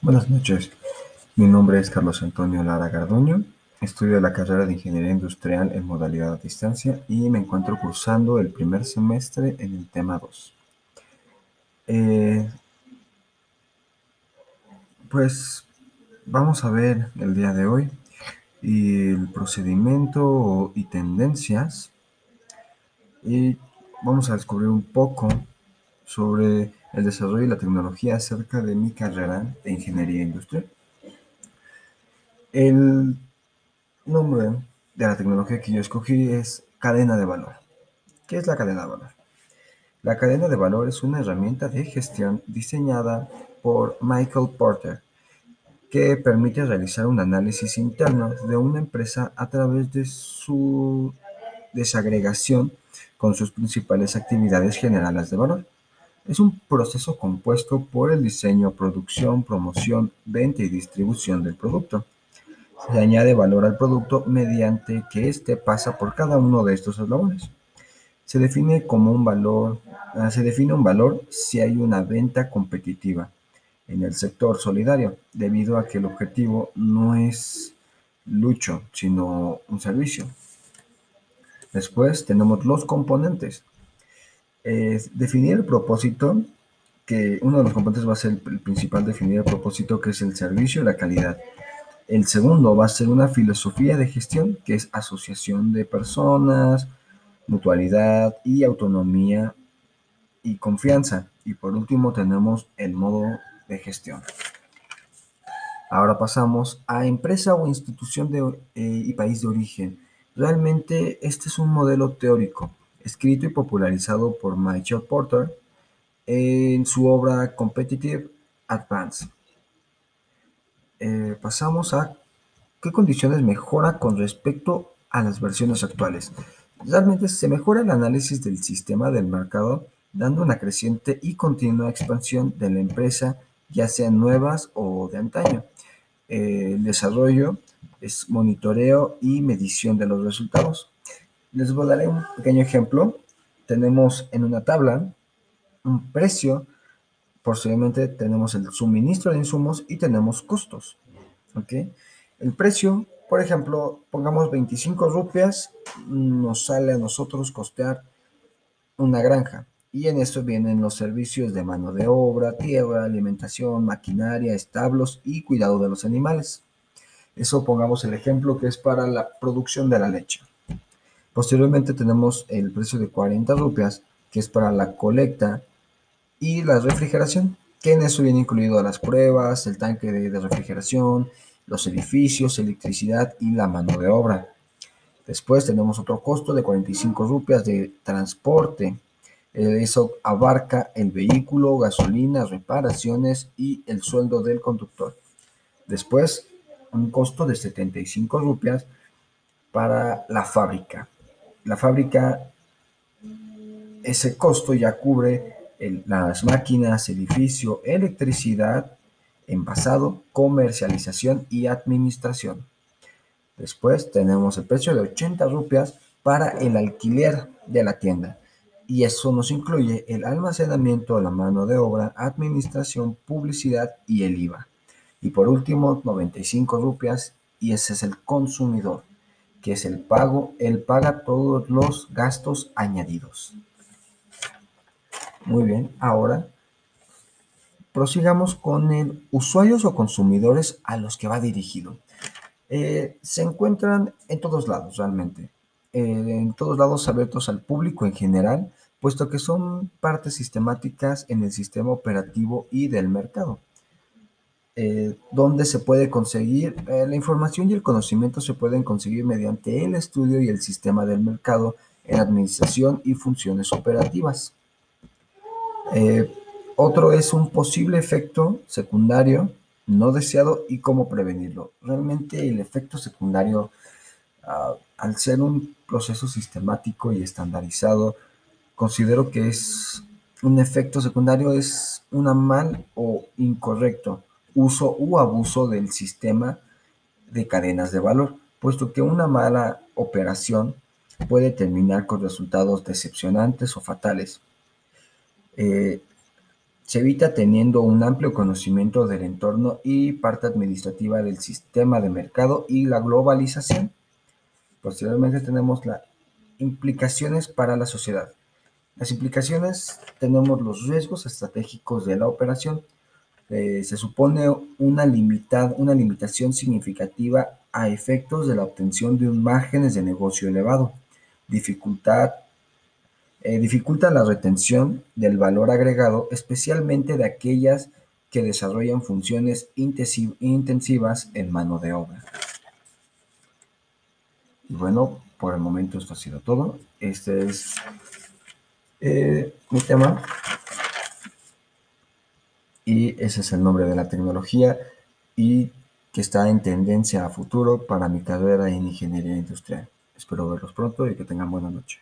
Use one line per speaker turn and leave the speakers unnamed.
Buenas noches, mi nombre es Carlos Antonio Lara Garduño, estudio la carrera de Ingeniería Industrial en modalidad a distancia y me encuentro cursando el primer semestre en el tema 2. Eh, pues vamos a ver el día de hoy el procedimiento y tendencias. Y vamos a descubrir un poco sobre el desarrollo y la tecnología acerca de mi carrera de ingeniería industrial. El nombre de la tecnología que yo escogí es cadena de valor. ¿Qué es la cadena de valor? La cadena de valor es una herramienta de gestión diseñada por Michael Porter que permite realizar un análisis interno de una empresa a través de su desagregación con sus principales actividades generales de valor. Es un proceso compuesto por el diseño, producción, promoción, venta y distribución del producto. Se añade valor al producto mediante que éste pasa por cada uno de estos eslabones. Se define como un valor, ah, se define un valor si hay una venta competitiva en el sector solidario, debido a que el objetivo no es lucho, sino un servicio. Después tenemos los componentes definir el propósito, que uno de los componentes va a ser el principal, definir el propósito, que es el servicio y la calidad. El segundo va a ser una filosofía de gestión, que es asociación de personas, mutualidad y autonomía y confianza. Y por último tenemos el modo de gestión. Ahora pasamos a empresa o institución de, eh, y país de origen. Realmente este es un modelo teórico escrito y popularizado por Michael Porter en su obra Competitive Advance. Eh, pasamos a qué condiciones mejora con respecto a las versiones actuales. Realmente se mejora el análisis del sistema del mercado dando una creciente y continua expansión de la empresa, ya sean nuevas o de antaño. el desarrollo es monitoreo y medición de los resultados. Les voy a dar un pequeño ejemplo. Tenemos en una tabla un precio, posiblemente tenemos el suministro de insumos y tenemos costos. ¿ok? El precio, por ejemplo, pongamos 25 rupias, nos sale a nosotros costear una granja. Y en esto vienen los servicios de mano de obra, tierra, alimentación, maquinaria, establos y cuidado de los animales. Eso pongamos el ejemplo que es para la producción de la leche. Posteriormente tenemos el precio de 40 rupias, que es para la colecta y la refrigeración, que en eso viene incluido las pruebas, el tanque de, refrigeración, los edificios, electricidad y la mano de obra. Después tenemos otro costo de 45 rupias de transporte. Eh, eso abarca el vehículo, gasolina, reparaciones y el sueldo del conductor. Después, un costo de 75 rupias para la fábrica la fábrica, ese costo ya cubre las máquinas, edificio, electricidad, envasado, comercialización y administración. Después tenemos el precio de 80 rupias para el alquiler de la tienda. Y eso nos incluye el almacenamiento, la mano de obra, administración, publicidad y el IVA. Y por último, 95 rupias y ese es el consumidor que es el pago, él paga todos los gastos añadidos. Muy bien, ahora prosigamos con el usuarios o consumidores a los que va dirigido. Eh, se encuentran en todos lados realmente, eh, en todos lados abiertos al público en general, puesto que son partes sistemáticas en el sistema operativo y del mercado. Eh, donde se puede conseguir eh, la información y el conocimiento se pueden conseguir mediante el estudio y el sistema del mercado en administración y funciones operativas. Eh, otro es un posible efecto secundario no deseado y cómo prevenirlo. Realmente el efecto secundario, ah, al ser un proceso sistemático y estandarizado, considero que es un efecto secundario es una mal o incorrecto uso u abuso del sistema de cadenas de valor, puesto que una mala operación puede terminar con resultados decepcionantes o fatales. Eh, se evita teniendo un amplio conocimiento del entorno y parte administrativa del sistema de mercado y la globalización. Posteriormente tenemos las implicaciones para la sociedad. Las implicaciones tenemos los riesgos estratégicos de la operación. Eh, se supone una, una limitación significativa a efectos de la obtención de márgenes de negocio elevado, dificultad, eh, dificulta la retención del valor agregado, especialmente de aquellas que desarrollan funciones intensivas en mano de obra. Y bueno, por el momento esto ha sido todo. Este es eh, mi tema. Y ese es el nombre de la tecnología y que está en tendencia a futuro para mi carrera en ingeniería industrial. Espero verlos pronto y que tengan buena noche.